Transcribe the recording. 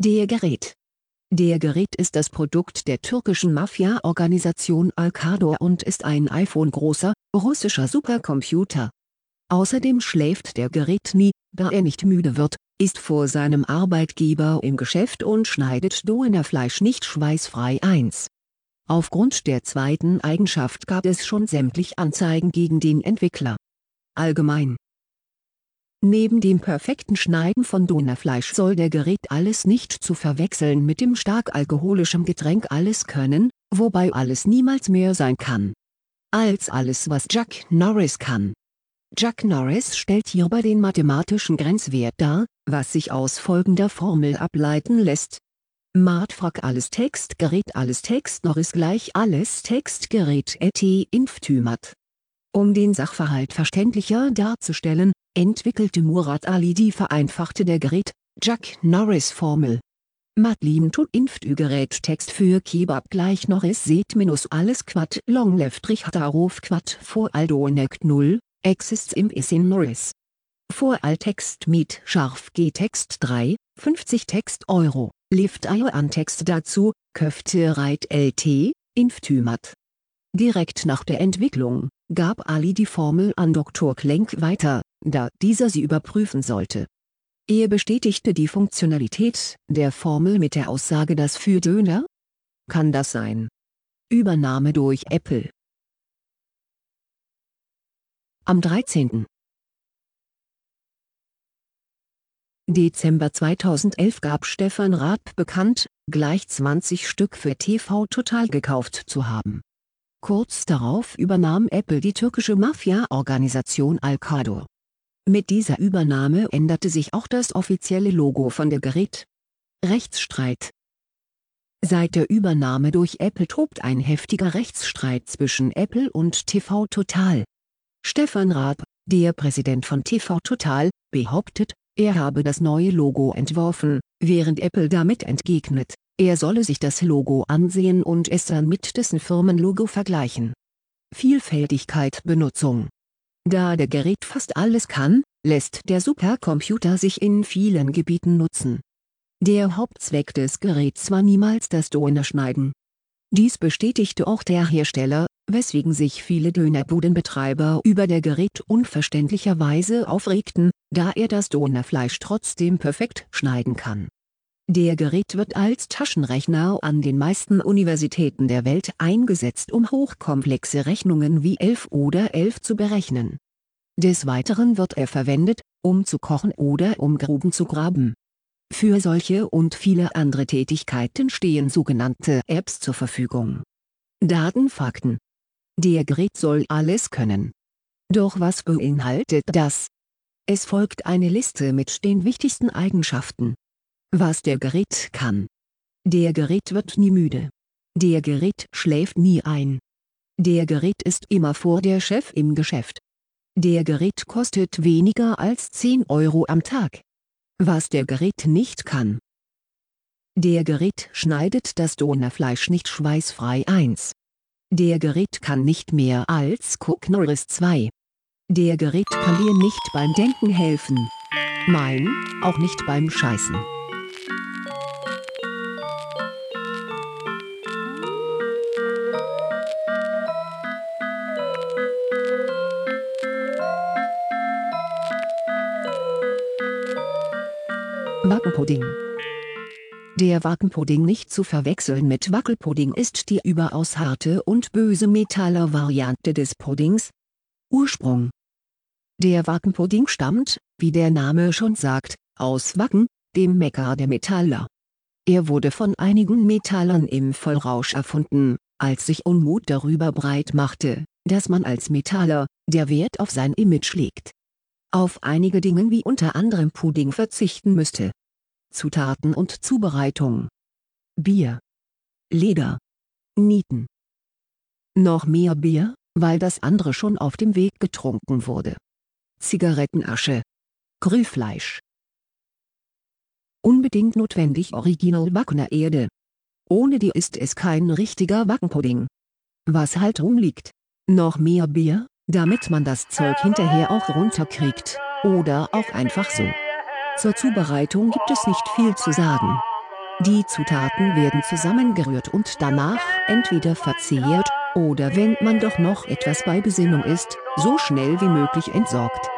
Der Gerät Der Gerät ist das Produkt der türkischen Mafia-Organisation Al-Qador und ist ein iPhone-großer, russischer Supercomputer. Außerdem schläft der Gerät nie, da er nicht müde wird, ist vor seinem Arbeitgeber im Geschäft und schneidet Dohnerfleisch nicht schweißfrei 1. Aufgrund der zweiten Eigenschaft gab es schon sämtlich Anzeigen gegen den Entwickler. Allgemein Neben dem perfekten Schneiden von Donerfleisch soll der Gerät alles nicht zu verwechseln mit dem stark alkoholischen Getränk alles können, wobei alles niemals mehr sein kann. Als alles was Chuck Norris kann. Chuck Norris stellt hierbei den mathematischen Grenzwert dar, was sich aus folgender Formel ableiten lässt. Martfrag alles Textgerät alles Text Norris gleich alles Textgerät et Inftümat. Um den Sachverhalt verständlicher darzustellen, entwickelte Murat Ali die vereinfachte der Gerät Jack Norris Formel. Matlim tut Inftü Gerät Text für Kebab gleich Norris seht minus alles Quad long left Richtarov Quad vor Aldonek 0 exists im Isin Norris. Vor Text mit scharf G Text 3 50 Text Euro Lift an Text dazu Köfte Reit LT Inftümat. Direkt nach der Entwicklung gab Ali die Formel an Dr. Klenk weiter, da dieser sie überprüfen sollte. Er bestätigte die Funktionalität der Formel mit der Aussage das für Döner? Kann das sein? Übernahme durch Apple Am 13. Dezember 2011 gab Stefan Raab bekannt, gleich 20 Stück für TV Total gekauft zu haben. Kurz darauf übernahm Apple die türkische Mafia-Organisation Al-Qador. Mit dieser Übernahme änderte sich auch das offizielle Logo von der Gerät. Rechtsstreit Seit der Übernahme durch Apple tobt ein heftiger Rechtsstreit zwischen Apple und TV Total. Stefan Raab, der Präsident von TV Total, behauptet, er habe das neue Logo entworfen, während Apple damit entgegnet, er solle sich das Logo ansehen und es dann mit dessen Firmenlogo vergleichen. Vielfältigkeit Benutzung da der Gerät fast alles kann, lässt der Supercomputer sich in vielen Gebieten nutzen. Der Hauptzweck des Geräts war niemals das Dönerschneiden. Dies bestätigte auch der Hersteller, weswegen sich viele Dönerbudenbetreiber über der Gerät unverständlicherweise aufregten, da er das Dönerfleisch trotzdem perfekt schneiden kann der Gerät wird als Taschenrechner an den meisten Universitäten der Welt eingesetzt um hochkomplexe Rechnungen wie 11 oder 11 zu berechnen. Des Weiteren wird er verwendet, um zu kochen oder um Gruben zu graben. Für solche und viele andere Tätigkeiten stehen sogenannte Apps zur Verfügung. Datenfakten Der Gerät soll alles können. Doch was beinhaltet das? Es folgt eine Liste mit den wichtigsten Eigenschaften was der Gerät kann. Der Gerät wird nie müde. Der Gerät schläft nie ein. Der Gerät ist immer vor der Chef im Geschäft. Der Gerät kostet weniger als 10 Euro am Tag. Was der Gerät nicht kann. Der Gerät schneidet das Donerfleisch nicht schweißfrei 1. Der Gerät kann nicht mehr als Cook Norris 2. Der Gerät kann dir nicht beim Denken helfen. Nein, auch nicht beim Scheißen. Wackenpudding Der Wackenpudding nicht zu verwechseln mit Wackelpudding ist die überaus harte und böse Metaller-Variante des Puddings. Ursprung Der Wackenpudding stammt, wie der Name schon sagt, aus Wacken, dem Mekka der Metaller. Er wurde von einigen Metallern im Vollrausch erfunden, als sich Unmut darüber breit machte, dass man als Metaller, der Wert auf sein Image legt, auf einige Dinge wie unter anderem Pudding verzichten müsste. Zutaten und Zubereitung Bier Leder Nieten Noch mehr Bier, weil das andere schon auf dem Weg getrunken wurde. Zigarettenasche Grillfleisch Unbedingt notwendig Original Wackener Erde. Ohne die ist es kein richtiger Wackenpudding. Was halt rumliegt. Noch mehr Bier, damit man das Zeug hinterher auch runterkriegt, oder auch einfach so. Zur Zubereitung gibt es nicht viel zu sagen. Die Zutaten werden zusammengerührt und danach entweder verzehrt, oder wenn man doch noch etwas bei Besinnung ist, so schnell wie möglich entsorgt